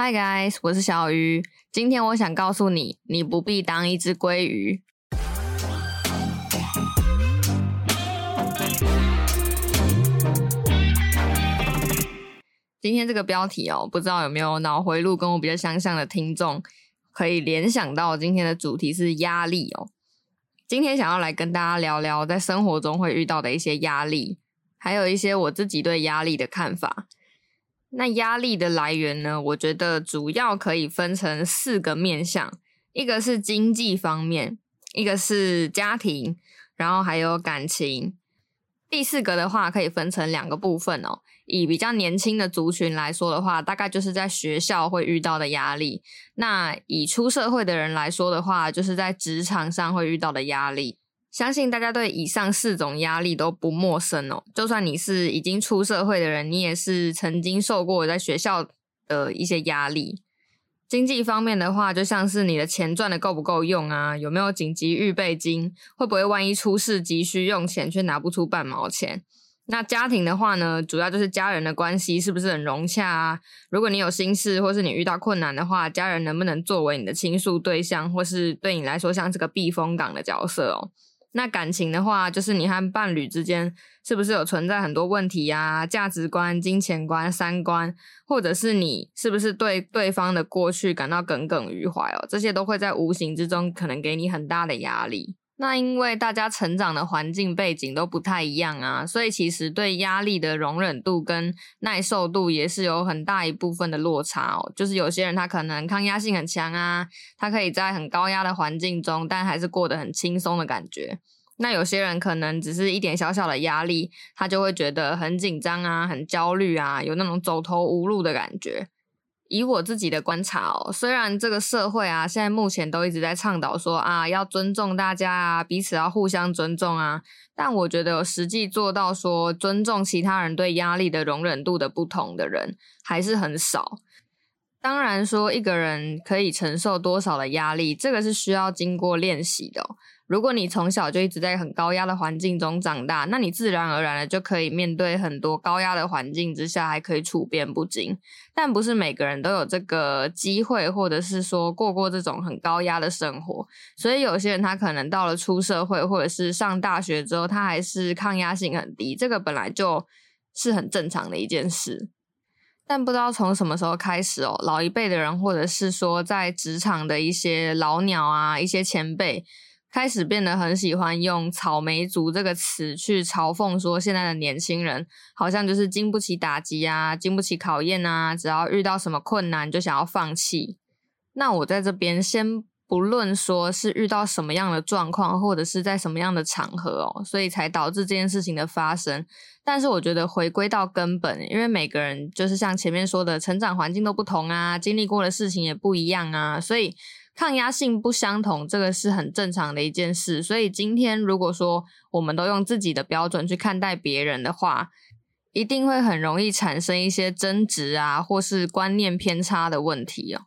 Hi guys，我是小鱼。今天我想告诉你，你不必当一只鲑鱼。今天这个标题哦，不知道有没有脑回路跟我比较相像的听众，可以联想到今天的主题是压力哦。今天想要来跟大家聊聊在生活中会遇到的一些压力，还有一些我自己对压力的看法。那压力的来源呢？我觉得主要可以分成四个面向，一个是经济方面，一个是家庭，然后还有感情。第四个的话可以分成两个部分哦。以比较年轻的族群来说的话，大概就是在学校会遇到的压力；那以出社会的人来说的话，就是在职场上会遇到的压力。相信大家对以上四种压力都不陌生哦。就算你是已经出社会的人，你也是曾经受过在学校的一些压力。经济方面的话，就像是你的钱赚的够不够用啊？有没有紧急预备金？会不会万一出事急需用钱却拿不出半毛钱？那家庭的话呢，主要就是家人的关系是不是很融洽啊？如果你有心事，或是你遇到困难的话，家人能不能作为你的倾诉对象，或是对你来说像这个避风港的角色哦？那感情的话，就是你和伴侣之间是不是有存在很多问题呀？价值观、金钱观、三观，或者是你是不是对对方的过去感到耿耿于怀哦？这些都会在无形之中可能给你很大的压力。那因为大家成长的环境背景都不太一样啊，所以其实对压力的容忍度跟耐受度也是有很大一部分的落差哦。就是有些人他可能抗压性很强啊，他可以在很高压的环境中，但还是过得很轻松的感觉。那有些人可能只是一点小小的压力，他就会觉得很紧张啊，很焦虑啊，有那种走投无路的感觉。以我自己的观察哦，虽然这个社会啊，现在目前都一直在倡导说啊，要尊重大家啊，彼此要互相尊重啊，但我觉得实际做到说尊重其他人对压力的容忍度的不同的人还是很少。当然说一个人可以承受多少的压力，这个是需要经过练习的。如果你从小就一直在很高压的环境中长大，那你自然而然的就可以面对很多高压的环境之下，还可以处变不惊。但不是每个人都有这个机会，或者是说过过这种很高压的生活。所以有些人他可能到了出社会，或者是上大学之后，他还是抗压性很低。这个本来就是很正常的一件事。但不知道从什么时候开始哦，老一辈的人，或者是说在职场的一些老鸟啊，一些前辈。开始变得很喜欢用“草莓族”这个词去嘲讽，说现在的年轻人好像就是经不起打击啊，经不起考验啊，只要遇到什么困难就想要放弃。那我在这边先不论说是遇到什么样的状况，或者是在什么样的场合哦，所以才导致这件事情的发生。但是我觉得回归到根本，因为每个人就是像前面说的，成长环境都不同啊，经历过的事情也不一样啊，所以。抗压性不相同，这个是很正常的一件事。所以今天如果说我们都用自己的标准去看待别人的话，一定会很容易产生一些争执啊，或是观念偏差的问题哦。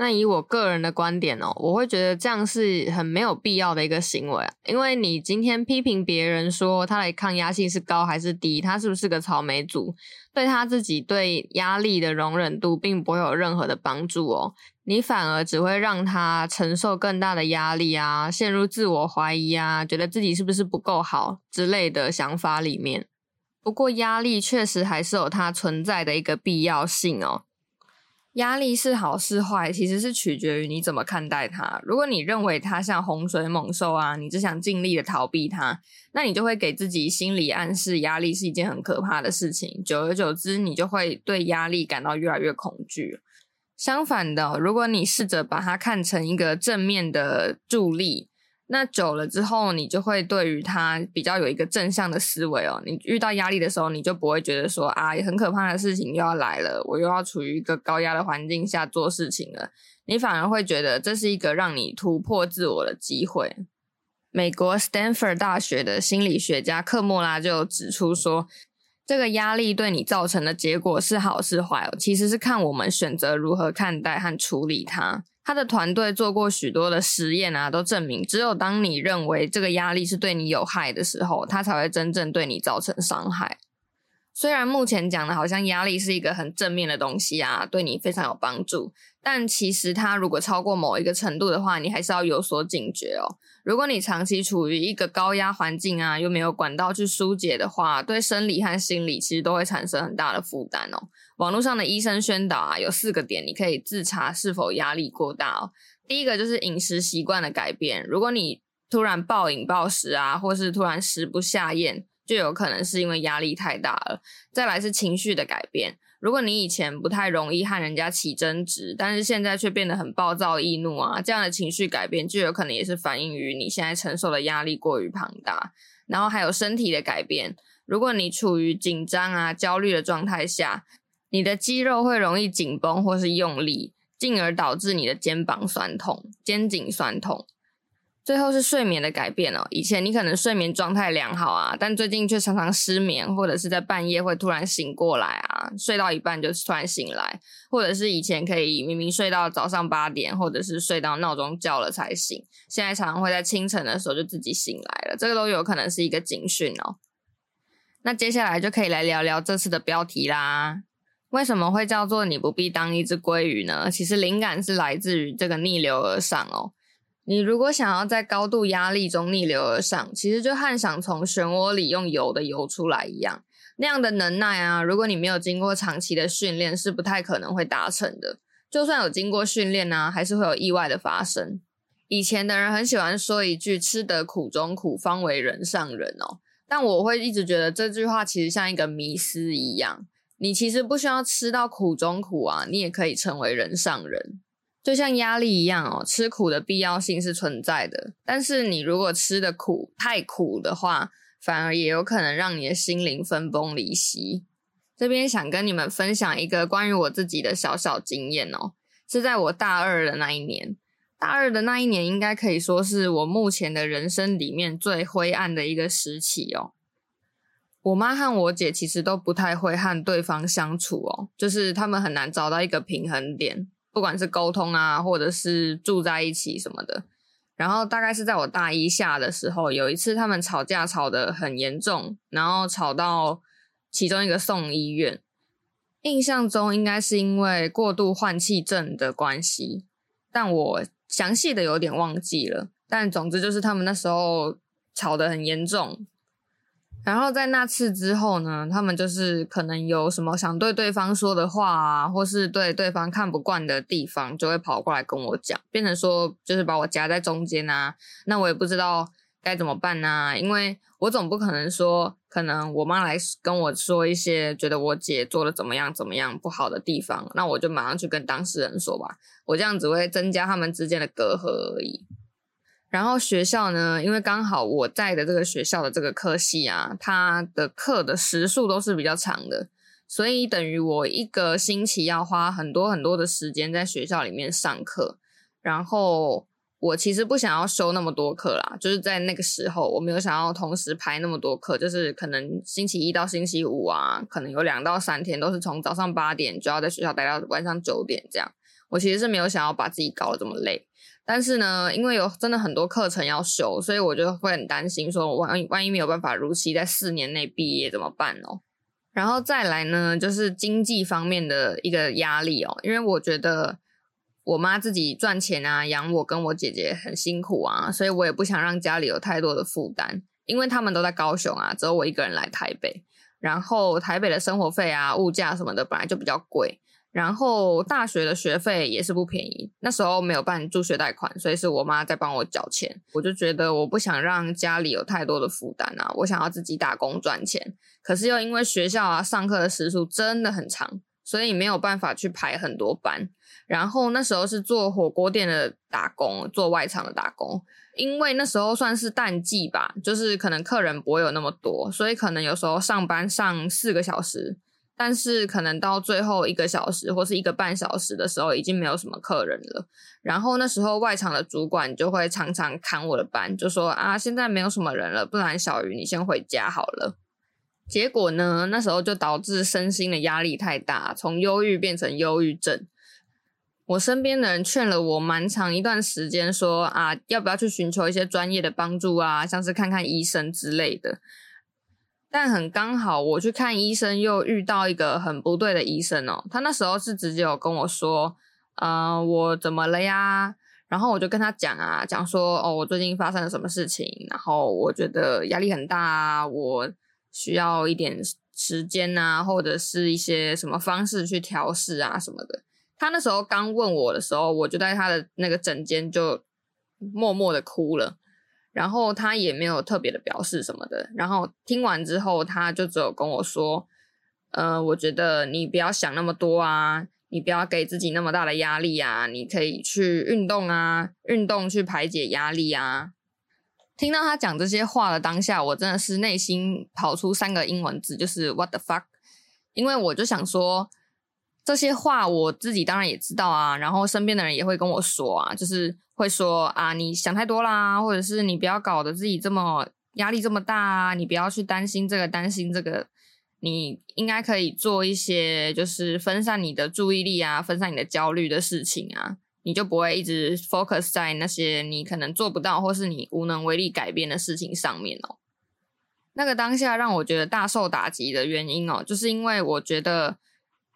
那以我个人的观点哦，我会觉得这样是很没有必要的一个行为。因为你今天批评别人说他的抗压性是高还是低，他是不是个草莓族，对他自己对压力的容忍度并不会有任何的帮助哦。你反而只会让他承受更大的压力啊，陷入自我怀疑啊，觉得自己是不是不够好之类的想法里面。不过压力确实还是有它存在的一个必要性哦。压力是好是坏，其实是取决于你怎么看待它。如果你认为它像洪水猛兽啊，你只想尽力的逃避它，那你就会给自己心理暗示，压力是一件很可怕的事情。久而久之，你就会对压力感到越来越恐惧。相反的，如果你试着把它看成一个正面的助力。那久了之后，你就会对于他比较有一个正向的思维哦。你遇到压力的时候，你就不会觉得说啊，很可怕的事情又要来了，我又要处于一个高压的环境下做事情了。你反而会觉得这是一个让你突破自我的机会。美国 Stanford 大学的心理学家克莫拉就指出说，这个压力对你造成的结果是好是坏哦，其实是看我们选择如何看待和处理它。他的团队做过许多的实验啊，都证明，只有当你认为这个压力是对你有害的时候，它才会真正对你造成伤害。虽然目前讲的好像压力是一个很正面的东西啊，对你非常有帮助，但其实它如果超过某一个程度的话，你还是要有所警觉哦。如果你长期处于一个高压环境啊，又没有管道去疏解的话，对生理和心理其实都会产生很大的负担哦。网络上的医生宣导啊，有四个点你可以自查是否压力过大哦。第一个就是饮食习惯的改变，如果你突然暴饮暴食啊，或是突然食不下咽。就有可能是因为压力太大了。再来是情绪的改变，如果你以前不太容易和人家起争执，但是现在却变得很暴躁易怒啊，这样的情绪改变就有可能也是反映于你现在承受的压力过于庞大。然后还有身体的改变，如果你处于紧张啊、焦虑的状态下，你的肌肉会容易紧绷或是用力，进而导致你的肩膀酸痛、肩颈酸痛。最后是睡眠的改变哦。以前你可能睡眠状态良好啊，但最近却常常失眠，或者是在半夜会突然醒过来啊，睡到一半就突然醒来，或者是以前可以明明睡到早上八点，或者是睡到闹钟叫了才醒，现在常常会在清晨的时候就自己醒来了，这个都有可能是一个警讯哦。那接下来就可以来聊聊这次的标题啦。为什么会叫做你不必当一只鲑鱼呢？其实灵感是来自于这个逆流而上哦。你如果想要在高度压力中逆流而上，其实就和想从漩涡里用游的游出来一样，那样的能耐啊，如果你没有经过长期的训练，是不太可能会达成的。就算有经过训练呢，还是会有意外的发生。以前的人很喜欢说一句“吃得苦中苦，方为人上人”哦，但我会一直觉得这句话其实像一个迷思一样，你其实不需要吃到苦中苦啊，你也可以成为人上人。就像压力一样哦，吃苦的必要性是存在的。但是你如果吃的苦太苦的话，反而也有可能让你的心灵分崩离析。这边想跟你们分享一个关于我自己的小小经验哦，是在我大二的那一年。大二的那一年，应该可以说是我目前的人生里面最灰暗的一个时期哦。我妈和我姐其实都不太会和对方相处哦，就是他们很难找到一个平衡点。不管是沟通啊，或者是住在一起什么的，然后大概是在我大一下的时候，有一次他们吵架吵得很严重，然后吵到其中一个送医院。印象中应该是因为过度换气症的关系，但我详细的有点忘记了。但总之就是他们那时候吵得很严重。然后在那次之后呢，他们就是可能有什么想对对方说的话啊，或是对对方看不惯的地方，就会跑过来跟我讲，变成说就是把我夹在中间啊。那我也不知道该怎么办呢，因为我总不可能说，可能我妈来跟我说一些觉得我姐做的怎么样怎么样不好的地方，那我就马上去跟当事人说吧。我这样只会增加他们之间的隔阂而已。然后学校呢，因为刚好我在的这个学校的这个科系啊，它的课的时数都是比较长的，所以等于我一个星期要花很多很多的时间在学校里面上课。然后我其实不想要修那么多课啦，就是在那个时候我没有想要同时排那么多课，就是可能星期一到星期五啊，可能有两到三天都是从早上八点就要在学校待到晚上九点这样。我其实是没有想要把自己搞得这么累。但是呢，因为有真的很多课程要修，所以我就会很担心，说万万一没有办法如期在四年内毕业怎么办哦？然后再来呢，就是经济方面的一个压力哦，因为我觉得我妈自己赚钱啊，养我跟我姐姐很辛苦啊，所以我也不想让家里有太多的负担，因为他们都在高雄啊，只有我一个人来台北，然后台北的生活费啊、物价什么的本来就比较贵。然后大学的学费也是不便宜，那时候没有办助学贷款，所以是我妈在帮我缴钱。我就觉得我不想让家里有太多的负担啊，我想要自己打工赚钱。可是又因为学校啊上课的时数真的很长，所以没有办法去排很多班。然后那时候是做火锅店的打工，做外场的打工，因为那时候算是淡季吧，就是可能客人不会有那么多，所以可能有时候上班上四个小时。但是可能到最后一个小时或是一个半小时的时候，已经没有什么客人了。然后那时候外场的主管就会常常砍我的班，就说啊，现在没有什么人了，不然小鱼你先回家好了。结果呢，那时候就导致身心的压力太大，从忧郁变成忧郁症。我身边的人劝了我蛮长一段时间，说啊，要不要去寻求一些专业的帮助啊，像是看看医生之类的。但很刚好，我去看医生又遇到一个很不对的医生哦。他那时候是直接有跟我说：“呃，我怎么了呀？”然后我就跟他讲啊，讲说：“哦，我最近发生了什么事情？然后我觉得压力很大啊，我需要一点时间啊，或者是一些什么方式去调试啊什么的。”他那时候刚问我的时候，我就在他的那个诊间就默默的哭了。然后他也没有特别的表示什么的。然后听完之后，他就只有跟我说：“呃，我觉得你不要想那么多啊，你不要给自己那么大的压力啊，你可以去运动啊，运动去排解压力啊。”听到他讲这些话的当下，我真的是内心跑出三个英文字，就是 “What the fuck”，因为我就想说。这些话我自己当然也知道啊，然后身边的人也会跟我说啊，就是会说啊，你想太多啦，或者是你不要搞得自己这么压力这么大啊，你不要去担心这个担心这个，你应该可以做一些就是分散你的注意力啊，分散你的焦虑的事情啊，你就不会一直 focus 在那些你可能做不到或是你无能为力改变的事情上面哦。那个当下让我觉得大受打击的原因哦，就是因为我觉得。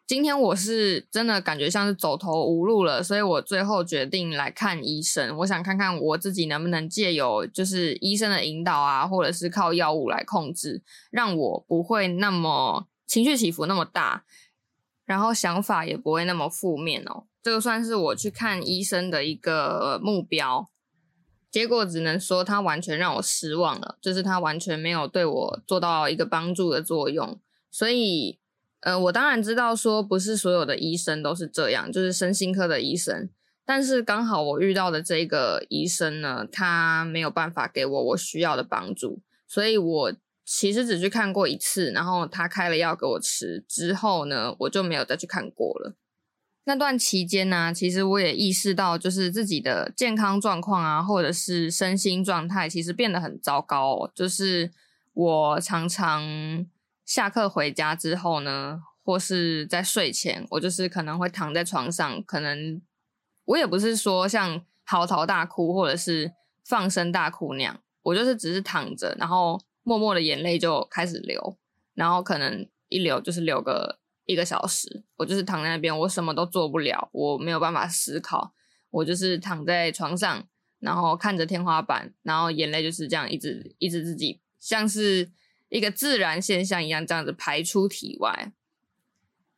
今天我是真的感觉像是走投无路了，所以我最后决定来看医生。我想看看我自己能不能借由就是医生的引导啊，或者是靠药物来控制，让我不会那么情绪起伏那么大，然后想法也不会那么负面哦。这个算是我去看医生的一个目标。结果只能说他完全让我失望了，就是他完全没有对我做到一个帮助的作用，所以。呃，我当然知道说不是所有的医生都是这样，就是身心科的医生。但是刚好我遇到的这个医生呢，他没有办法给我我需要的帮助，所以我其实只去看过一次，然后他开了药给我吃之后呢，我就没有再去看过了。那段期间呢，其实我也意识到，就是自己的健康状况啊，或者是身心状态，其实变得很糟糕。就是我常常。下课回家之后呢，或是在睡前，我就是可能会躺在床上，可能我也不是说像嚎啕大哭或者是放声大哭那样，我就是只是躺着，然后默默的眼泪就开始流，然后可能一流就是流个一个小时，我就是躺在那边，我什么都做不了，我没有办法思考，我就是躺在床上，然后看着天花板，然后眼泪就是这样一直一直自己像是。一个自然现象一样，这样子排出体外，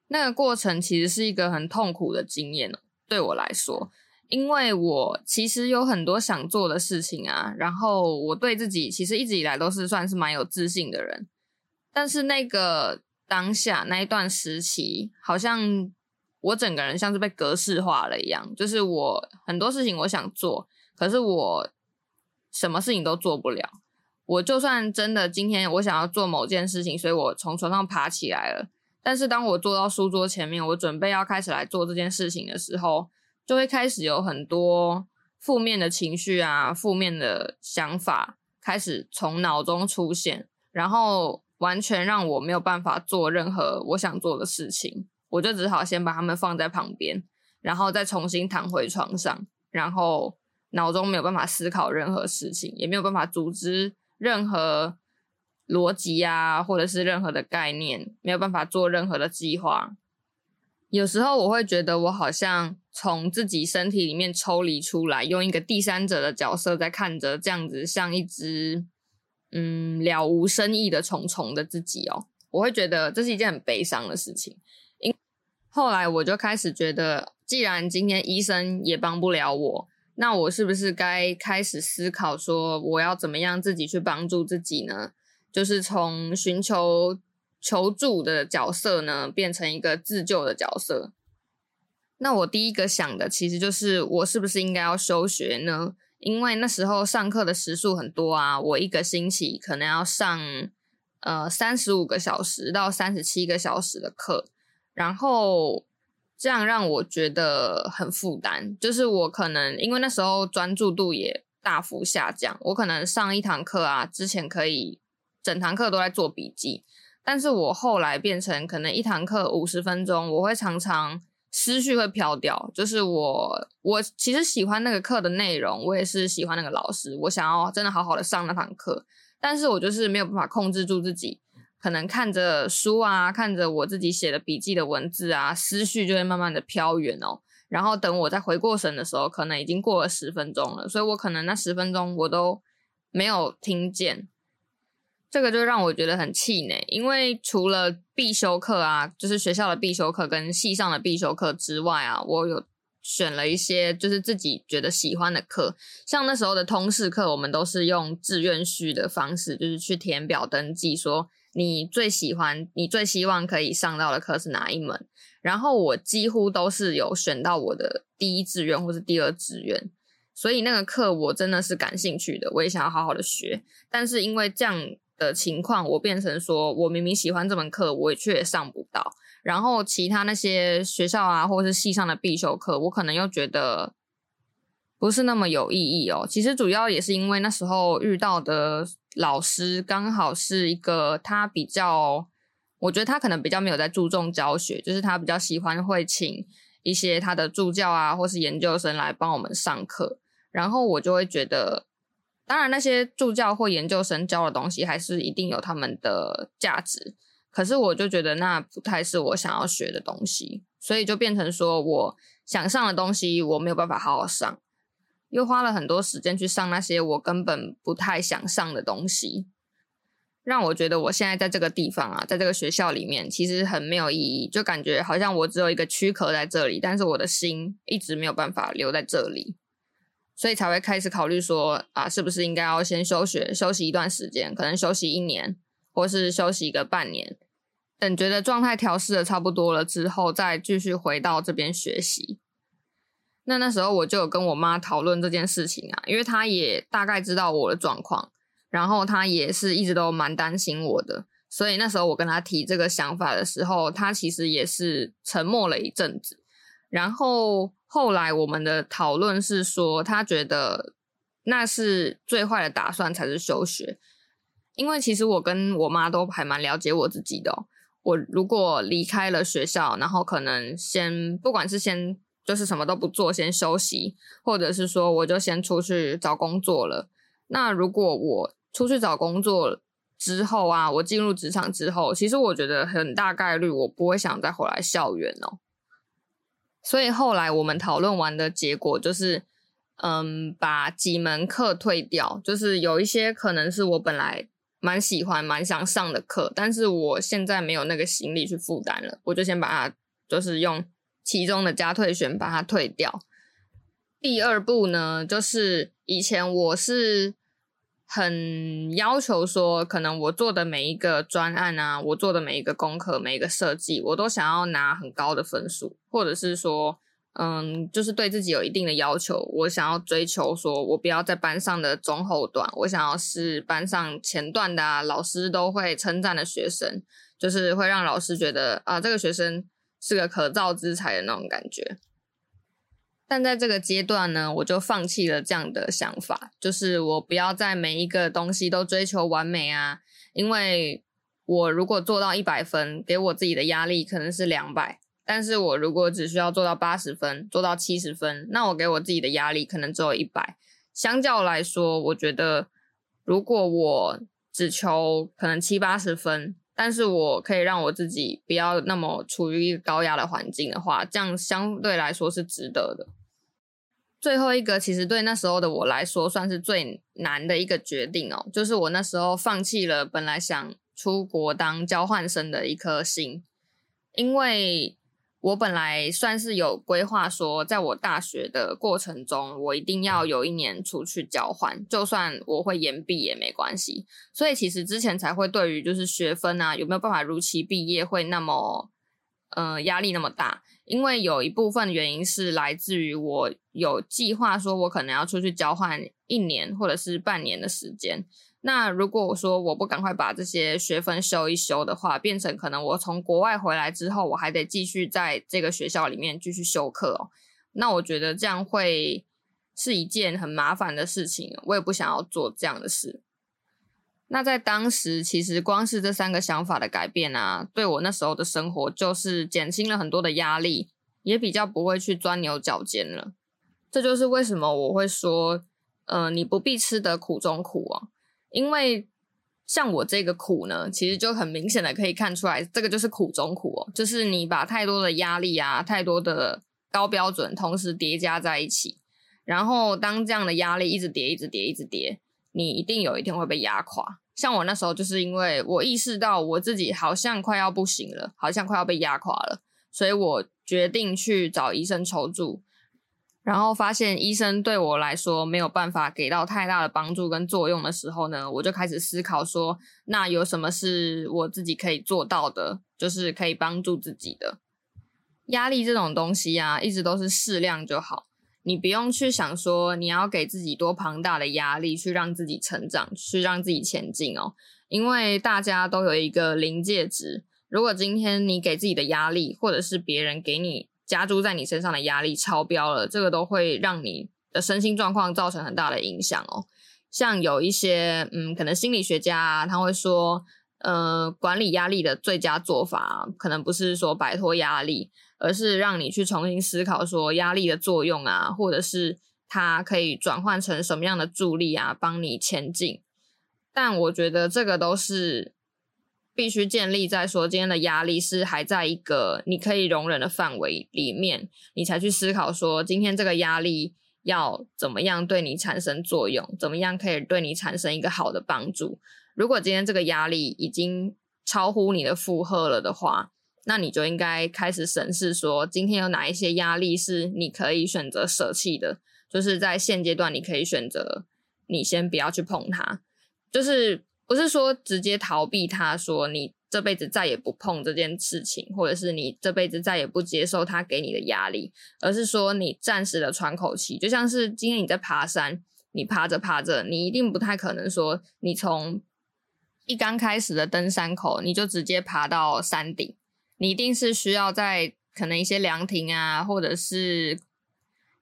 那个过程其实是一个很痛苦的经验对我来说，因为我其实有很多想做的事情啊，然后我对自己其实一直以来都是算是蛮有自信的人，但是那个当下那一段时期，好像我整个人像是被格式化了一样，就是我很多事情我想做，可是我什么事情都做不了。我就算真的今天我想要做某件事情，所以我从床上爬起来了。但是当我坐到书桌前面，我准备要开始来做这件事情的时候，就会开始有很多负面的情绪啊、负面的想法开始从脑中出现，然后完全让我没有办法做任何我想做的事情。我就只好先把它们放在旁边，然后再重新躺回床上，然后脑中没有办法思考任何事情，也没有办法组织。任何逻辑啊，或者是任何的概念，没有办法做任何的计划。有时候我会觉得，我好像从自己身体里面抽离出来，用一个第三者的角色在看着这样子，像一只嗯了无生意的虫虫的自己哦。我会觉得这是一件很悲伤的事情。因后来我就开始觉得，既然今天医生也帮不了我。那我是不是该开始思考说，我要怎么样自己去帮助自己呢？就是从寻求求助的角色呢，变成一个自救的角色。那我第一个想的其实就是，我是不是应该要休学呢？因为那时候上课的时数很多啊，我一个星期可能要上呃三十五个小时到三十七个小时的课，然后。这样让我觉得很负担，就是我可能因为那时候专注度也大幅下降，我可能上一堂课啊，之前可以整堂课都在做笔记，但是我后来变成可能一堂课五十分钟，我会常常思绪会飘掉，就是我我其实喜欢那个课的内容，我也是喜欢那个老师，我想要真的好好的上那堂课，但是我就是没有办法控制住自己，可能看着书啊，看着我自己写的笔记的文字啊，思绪就会慢慢的飘远哦。然后等我再回过神的时候，可能已经过了十分钟了，所以我可能那十分钟我都没有听见。这个就让我觉得很气馁，因为除了必修课啊，就是学校的必修课跟系上的必修课之外啊，我有选了一些就是自己觉得喜欢的课，像那时候的通识课，我们都是用志愿序的方式，就是去填表登记，说你最喜欢、你最希望可以上到的课是哪一门，然后我几乎都是有选到我的第一志愿或是第二志愿，所以那个课我真的是感兴趣的，我也想要好好的学，但是因为这样。的情况，我变成说，我明明喜欢这门课，我却也上不到。然后其他那些学校啊，或是系上的必修课，我可能又觉得不是那么有意义哦。其实主要也是因为那时候遇到的老师刚好是一个他比较，我觉得他可能比较没有在注重教学，就是他比较喜欢会请一些他的助教啊，或是研究生来帮我们上课，然后我就会觉得。当然，那些助教或研究生教的东西还是一定有他们的价值，可是我就觉得那不太是我想要学的东西，所以就变成说我想上的东西我没有办法好好上，又花了很多时间去上那些我根本不太想上的东西，让我觉得我现在在这个地方啊，在这个学校里面其实很没有意义，就感觉好像我只有一个躯壳在这里，但是我的心一直没有办法留在这里。所以才会开始考虑说啊，是不是应该要先休学休息一段时间，可能休息一年，或是休息一个半年，等觉得状态调试的差不多了之后，再继续回到这边学习。那那时候我就有跟我妈讨论这件事情啊，因为她也大概知道我的状况，然后她也是一直都蛮担心我的，所以那时候我跟她提这个想法的时候，她其实也是沉默了一阵子，然后。后来我们的讨论是说，她觉得那是最坏的打算才是休学，因为其实我跟我妈都还蛮了解我自己的。我如果离开了学校，然后可能先不管是先就是什么都不做，先休息，或者是说我就先出去找工作了。那如果我出去找工作之后啊，我进入职场之后，其实我觉得很大概率我不会想再回来校园哦。所以后来我们讨论完的结果就是，嗯，把几门课退掉，就是有一些可能是我本来蛮喜欢、蛮想上的课，但是我现在没有那个心力去负担了，我就先把它，就是用其中的加退选把它退掉。第二步呢，就是以前我是。很要求说，可能我做的每一个专案啊，我做的每一个功课、每一个设计，我都想要拿很高的分数，或者是说，嗯，就是对自己有一定的要求。我想要追求说，我不要在班上的中后段，我想要是班上前段的啊，老师都会称赞的学生，就是会让老师觉得啊，这个学生是个可造之才的那种感觉。但在这个阶段呢，我就放弃了这样的想法，就是我不要在每一个东西都追求完美啊，因为我如果做到一百分，给我自己的压力可能是两百，但是我如果只需要做到八十分，做到七十分，那我给我自己的压力可能只有一百。相较来说，我觉得如果我只求可能七八十分，但是我可以让我自己不要那么处于一个高压的环境的话，这样相对来说是值得的。最后一个其实对那时候的我来说算是最难的一个决定哦，就是我那时候放弃了本来想出国当交换生的一颗心，因为。我本来算是有规划，说在我大学的过程中，我一定要有一年出去交换，就算我会延毕也没关系。所以其实之前才会对于就是学分啊有没有办法如期毕业会那么，呃压力那么大，因为有一部分原因是来自于我有计划说我可能要出去交换一年或者是半年的时间。那如果我说我不赶快把这些学分修一修的话，变成可能我从国外回来之后，我还得继续在这个学校里面继续修课哦。那我觉得这样会是一件很麻烦的事情，我也不想要做这样的事。那在当时，其实光是这三个想法的改变啊，对我那时候的生活就是减轻了很多的压力，也比较不会去钻牛角尖了。这就是为什么我会说，呃，你不必吃得苦中苦啊。因为像我这个苦呢，其实就很明显的可以看出来，这个就是苦中苦哦，就是你把太多的压力啊，太多的高标准同时叠加在一起，然后当这样的压力一直叠、一直叠、一直叠，你一定有一天会被压垮。像我那时候就是因为我意识到我自己好像快要不行了，好像快要被压垮了，所以我决定去找医生求助。然后发现医生对我来说没有办法给到太大的帮助跟作用的时候呢，我就开始思考说，那有什么是我自己可以做到的，就是可以帮助自己的。压力这种东西啊，一直都是适量就好，你不用去想说你要给自己多庞大的压力去让自己成长，去让自己前进哦。因为大家都有一个临界值，如果今天你给自己的压力，或者是别人给你。加诸在你身上的压力超标了，这个都会让你的身心状况造成很大的影响哦。像有一些，嗯，可能心理学家，他会说，呃，管理压力的最佳做法，可能不是说摆脱压力，而是让你去重新思考说压力的作用啊，或者是它可以转换成什么样的助力啊，帮你前进。但我觉得这个都是。必须建立在说今天的压力是还在一个你可以容忍的范围里面，你才去思考说今天这个压力要怎么样对你产生作用，怎么样可以对你产生一个好的帮助。如果今天这个压力已经超乎你的负荷了的话，那你就应该开始审视说今天有哪一些压力是你可以选择舍弃的，就是在现阶段你可以选择你先不要去碰它，就是。不是说直接逃避他，说你这辈子再也不碰这件事情，或者是你这辈子再也不接受他给你的压力，而是说你暂时的喘口气。就像是今天你在爬山，你爬着爬着，你一定不太可能说你从一刚开始的登山口你就直接爬到山顶，你一定是需要在可能一些凉亭啊，或者是。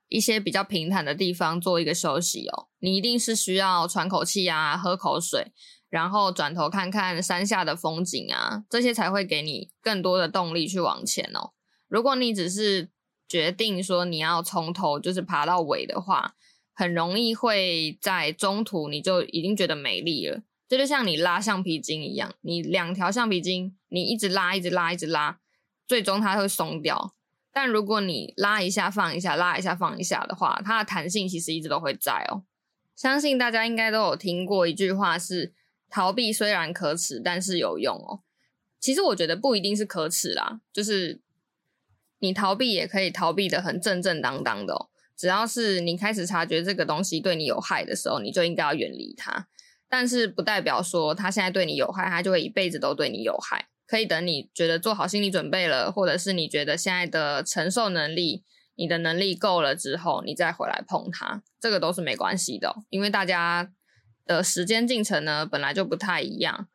一些比较平坦的地方做一个休息哦，你一定是需要喘口气啊，喝口水，然后转头看看山下的风景啊，这些才会给你更多的动力去往前哦。如果你只是决定说你要从头就是爬到尾的话，很容易会在中途你就已经觉得没力了。这就像你拉橡皮筋一样，你两条橡皮筋，你一直拉，一直拉，一直拉，最终它会松掉。但如果你拉一下放一下，拉一下放一下的话，它的弹性其实一直都会在哦。相信大家应该都有听过一句话是：逃避虽然可耻，但是有用哦。其实我觉得不一定是可耻啦，就是你逃避也可以逃避的很正正当当的哦。只要是你开始察觉这个东西对你有害的时候，你就应该要远离它。但是不代表说它现在对你有害，它就会一辈子都对你有害。可以等你觉得做好心理准备了，或者是你觉得现在的承受能力、你的能力够了之后，你再回来碰它，这个都是没关系的。因为大家的时间进程呢本来就不太一样。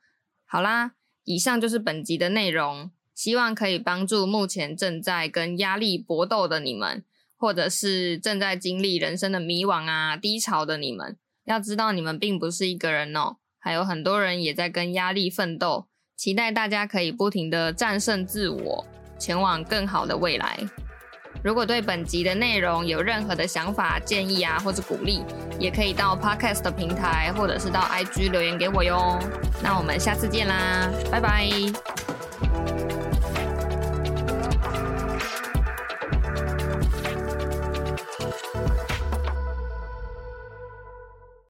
好啦，以上就是本集的内容，希望可以帮助目前正在跟压力搏斗的你们，或者是正在经历人生的迷惘啊、低潮的你们。要知道，你们并不是一个人哦，还有很多人也在跟压力奋斗。期待大家可以不停的战胜自我，前往更好的未来。如果对本集的内容有任何的想法、建议啊，或者鼓励，也可以到 Podcast 的平台，或者是到 IG 留言给我哟。那我们下次见啦，拜拜。